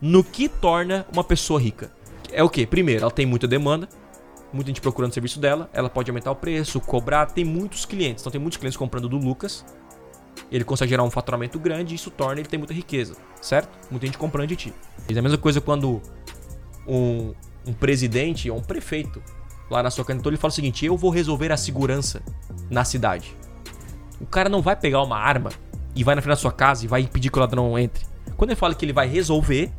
no que torna uma pessoa rica. É o que? Primeiro, ela tem muita demanda, muita gente procurando o serviço dela, ela pode aumentar o preço, cobrar, tem muitos clientes. Então tem muitos clientes comprando do Lucas. Ele consegue gerar um faturamento grande e isso torna ele ter muita riqueza, certo? Muita gente comprando de ti. E a mesma coisa quando um, um presidente ou um prefeito lá na sua candidatura ele fala o seguinte: eu vou resolver a segurança na cidade. O cara não vai pegar uma arma e vai na frente da sua casa e vai impedir que o ladrão entre. Quando ele fala que ele vai resolver,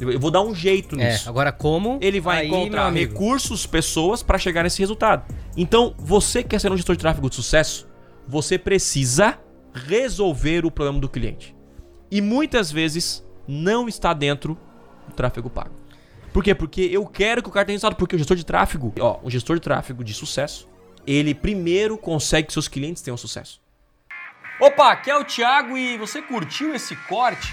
eu vou dar um jeito É, nisso. agora como? Ele vai Aí, encontrar recursos, pessoas para chegar nesse resultado. Então, você que quer ser um gestor de tráfego de sucesso, você precisa resolver o problema do cliente. E muitas vezes não está dentro do tráfego pago. Por quê? Porque eu quero que o cara tenha resultado. Porque o gestor de tráfego, ó, um gestor de tráfego de sucesso, ele primeiro consegue que seus clientes tenham sucesso. Opa, aqui é o Thiago e você curtiu esse corte?